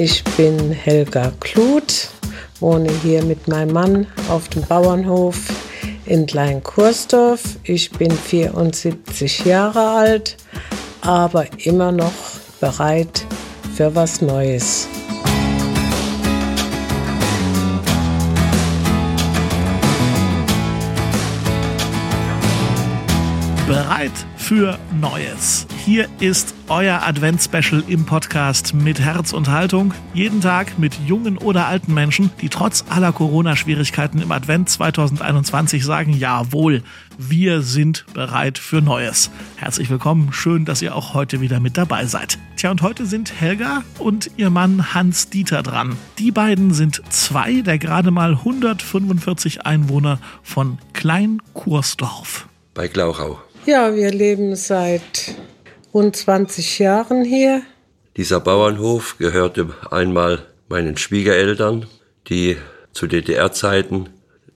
Ich bin Helga Kluth, wohne hier mit meinem Mann auf dem Bauernhof in Klein-Kursdorf. Ich bin 74 Jahre alt, aber immer noch bereit für was Neues. Bereit für Neues. Hier ist euer Advents-Special im Podcast mit Herz und Haltung. Jeden Tag mit jungen oder alten Menschen, die trotz aller Corona-Schwierigkeiten im Advent 2021 sagen, jawohl, wir sind bereit für Neues. Herzlich willkommen, schön, dass ihr auch heute wieder mit dabei seid. Tja, und heute sind Helga und ihr Mann Hans Dieter dran. Die beiden sind zwei der gerade mal 145 Einwohner von Klein-Kursdorf. Bei Glauchau. Ja, wir leben seit rund 20 Jahren hier. Dieser Bauernhof gehörte einmal meinen Schwiegereltern, die zu DDR-Zeiten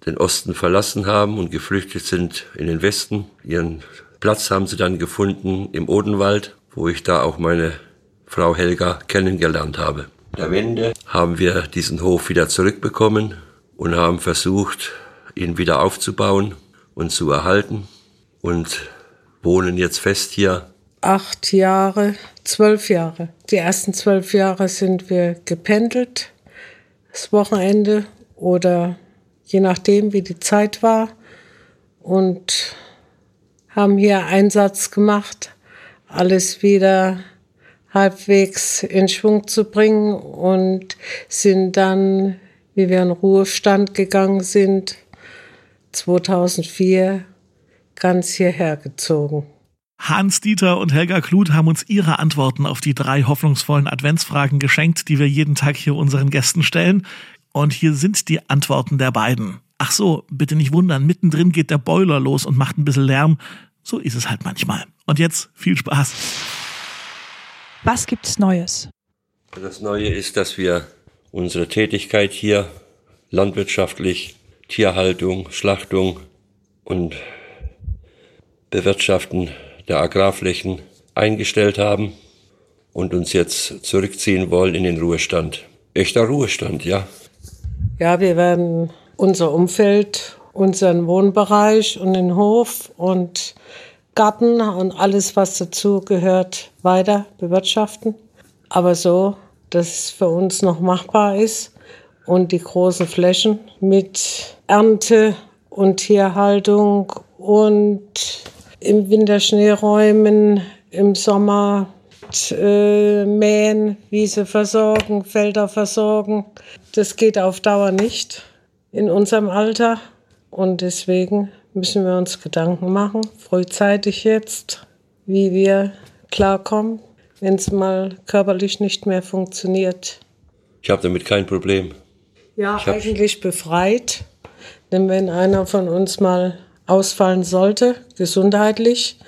den Osten verlassen haben und geflüchtet sind in den Westen. Ihren Platz haben sie dann gefunden im Odenwald, wo ich da auch meine Frau Helga kennengelernt habe. In der Wende haben wir diesen Hof wieder zurückbekommen und haben versucht, ihn wieder aufzubauen und zu erhalten und wohnen jetzt fest hier. Acht Jahre, zwölf Jahre. Die ersten zwölf Jahre sind wir gependelt, das Wochenende oder je nachdem, wie die Zeit war und haben hier Einsatz gemacht, alles wieder halbwegs in Schwung zu bringen und sind dann, wie wir in Ruhestand gegangen sind, 2004 ganz hierher gezogen. Hans-Dieter und Helga Kluth haben uns ihre Antworten auf die drei hoffnungsvollen Adventsfragen geschenkt, die wir jeden Tag hier unseren Gästen stellen. Und hier sind die Antworten der beiden. Ach so, bitte nicht wundern, mittendrin geht der Boiler los und macht ein bisschen Lärm. So ist es halt manchmal. Und jetzt viel Spaß. Was gibt's Neues? Das Neue ist, dass wir unsere Tätigkeit hier landwirtschaftlich, Tierhaltung, Schlachtung und Bewirtschaften der Agrarflächen eingestellt haben und uns jetzt zurückziehen wollen in den Ruhestand. Echter Ruhestand, ja. Ja, wir werden unser Umfeld, unseren Wohnbereich und den Hof und Garten und alles, was dazu gehört, weiter bewirtschaften. Aber so, dass es für uns noch machbar ist und die großen Flächen mit Ernte und Tierhaltung und im Winter Schnee räumen, im Sommer äh, mähen, Wiese versorgen, Felder versorgen. Das geht auf Dauer nicht in unserem Alter. Und deswegen müssen wir uns Gedanken machen, frühzeitig jetzt, wie wir klarkommen, wenn es mal körperlich nicht mehr funktioniert. Ich habe damit kein Problem. Ja, eigentlich befreit. Denn wenn einer von uns mal ausfallen sollte, gesundheitlich.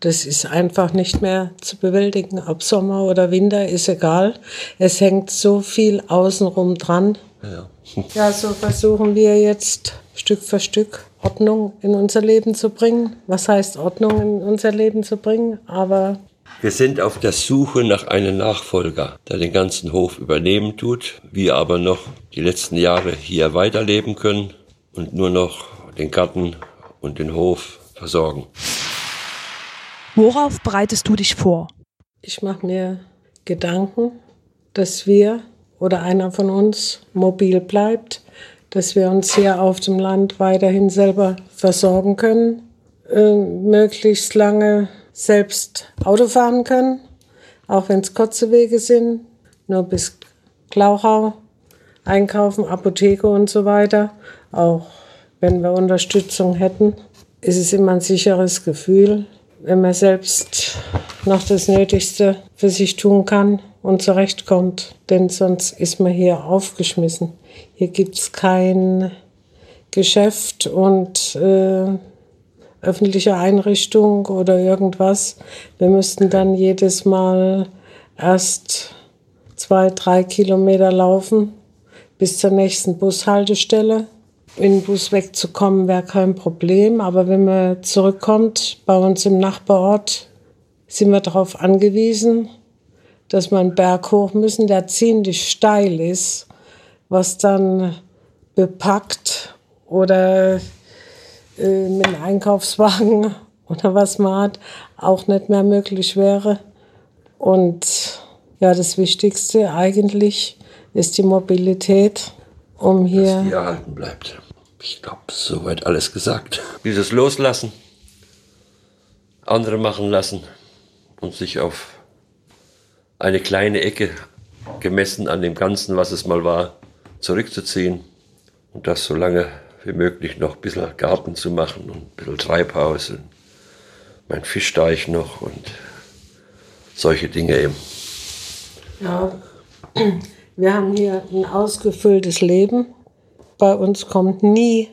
Das ist einfach nicht mehr zu bewältigen. Ob Sommer oder Winter ist egal. Es hängt so viel außenrum dran. Ja. ja, so versuchen wir jetzt Stück für Stück Ordnung in unser Leben zu bringen. Was heißt Ordnung in unser Leben zu bringen? Aber wir sind auf der Suche nach einem Nachfolger, der den ganzen Hof übernehmen tut, wir aber noch die letzten Jahre hier weiterleben können und nur noch den Garten und den Hof versorgen. Worauf bereitest du dich vor? Ich mache mir Gedanken, dass wir oder einer von uns mobil bleibt, dass wir uns hier auf dem Land weiterhin selber versorgen können, äh, möglichst lange selbst Auto fahren können, auch wenn es kurze Wege sind, nur bis Glauchau, einkaufen, Apotheke und so weiter, auch wenn wir Unterstützung hätten, ist es immer ein sicheres Gefühl, wenn man selbst noch das Nötigste für sich tun kann und zurechtkommt. Denn sonst ist man hier aufgeschmissen. Hier gibt es kein Geschäft und äh, öffentliche Einrichtung oder irgendwas. Wir müssten dann jedes Mal erst zwei, drei Kilometer laufen bis zur nächsten Bushaltestelle in den Bus wegzukommen wäre kein Problem, aber wenn man zurückkommt bei uns im Nachbarort, sind wir darauf angewiesen, dass wir einen Berg hoch müssen, der ziemlich steil ist, was dann bepackt oder äh, mit dem Einkaufswagen oder was man hat, auch nicht mehr möglich wäre. Und ja, das Wichtigste eigentlich ist die Mobilität, um hier. Dass die erhalten bleibt. Ich glaube, soweit alles gesagt. Dieses Loslassen, andere machen lassen und sich auf eine kleine Ecke gemessen an dem Ganzen, was es mal war, zurückzuziehen und das so lange wie möglich noch ein bisschen Garten zu machen und ein bisschen Treibhaus und mein Fischteich noch und solche Dinge eben. Ja, wir haben hier ein ausgefülltes Leben. Bei uns kommt nie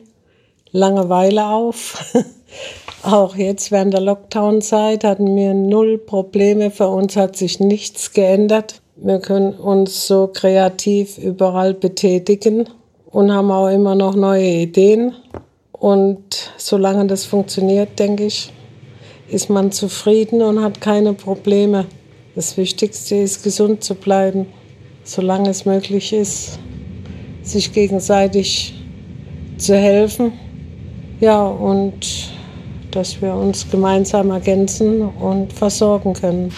Langeweile auf. Auch jetzt während der Lockdown-Zeit hatten wir null Probleme. Für uns hat sich nichts geändert. Wir können uns so kreativ überall betätigen und haben auch immer noch neue Ideen. Und solange das funktioniert, denke ich, ist man zufrieden und hat keine Probleme. Das Wichtigste ist, gesund zu bleiben, solange es möglich ist, sich gegenseitig zu helfen. Ja, und dass wir uns gemeinsam ergänzen und versorgen können.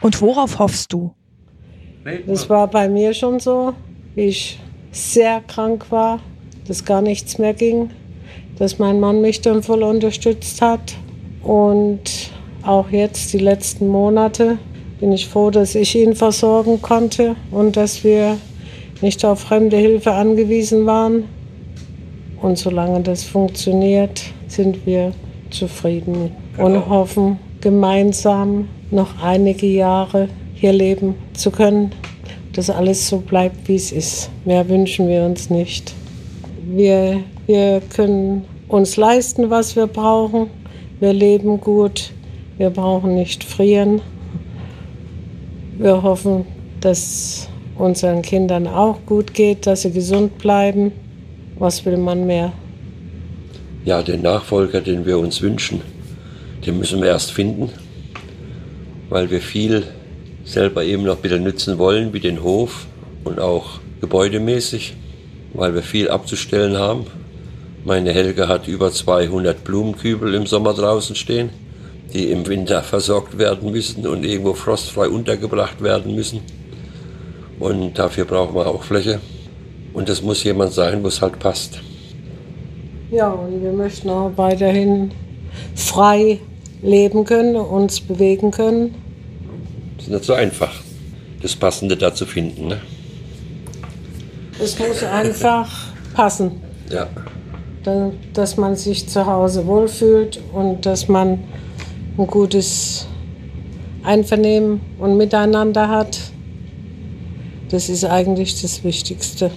Und worauf hoffst du? Das war bei mir schon so, wie ich sehr krank war, dass gar nichts mehr ging, dass mein Mann mich dann voll unterstützt hat. Und auch jetzt, die letzten Monate, bin ich froh, dass ich ihn versorgen konnte und dass wir nicht auf fremde Hilfe angewiesen waren. Und solange das funktioniert, sind wir zufrieden und genau. hoffen, gemeinsam noch einige Jahre hier leben zu können, dass alles so bleibt, wie es ist. Mehr wünschen wir uns nicht. Wir, wir können uns leisten, was wir brauchen. Wir leben gut. Wir brauchen nicht frieren. Wir hoffen, dass unseren Kindern auch gut geht, dass sie gesund bleiben. Was will man mehr? Ja, den Nachfolger, den wir uns wünschen, den müssen wir erst finden, weil wir viel selber eben noch bitte nützen wollen, wie den Hof und auch gebäudemäßig, weil wir viel abzustellen haben. Meine Helga hat über 200 Blumenkübel im Sommer draußen stehen, die im Winter versorgt werden müssen und irgendwo frostfrei untergebracht werden müssen. Und dafür brauchen wir auch Fläche. Und das muss jemand sein, wo es halt passt. Ja, und wir möchten auch weiterhin frei leben können, uns bewegen können. Das ist nicht so einfach, das Passende da zu finden. Ne? Es muss einfach passen. Ja. Dass man sich zu Hause wohlfühlt und dass man ein gutes Einvernehmen und Miteinander hat. Das ist eigentlich das Wichtigste.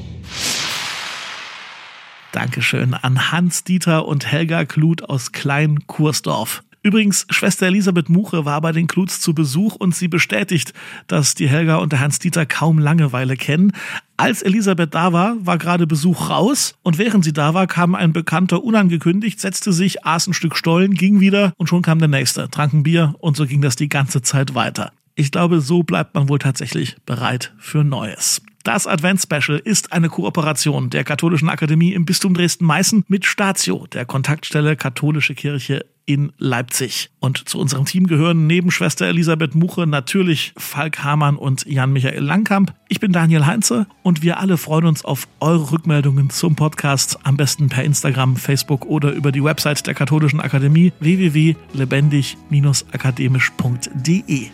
Dankeschön an Hans-Dieter und Helga Kluth aus Klein-Kursdorf. Übrigens, Schwester Elisabeth Muche war bei den Kluths zu Besuch und sie bestätigt, dass die Helga und der Hans-Dieter kaum Langeweile kennen. Als Elisabeth da war, war gerade Besuch raus und während sie da war, kam ein Bekannter unangekündigt, setzte sich, aß ein Stück Stollen, ging wieder und schon kam der Nächste, trank ein Bier und so ging das die ganze Zeit weiter. Ich glaube, so bleibt man wohl tatsächlich bereit für Neues. Das Advents-Special ist eine Kooperation der Katholischen Akademie im Bistum Dresden-Meißen mit Statio, der Kontaktstelle Katholische Kirche in Leipzig. Und zu unserem Team gehören neben Schwester Elisabeth Muche natürlich Falk Hamann und Jan-Michael Langkamp. Ich bin Daniel Heinze und wir alle freuen uns auf eure Rückmeldungen zum Podcast, am besten per Instagram, Facebook oder über die Website der Katholischen Akademie www.lebendig-akademisch.de.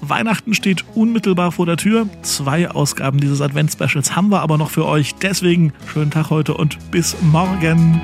Weihnachten steht unmittelbar vor der Tür. Zwei Ausgaben dieses Advents-Specials haben wir aber noch für euch. Deswegen schönen Tag heute und bis morgen.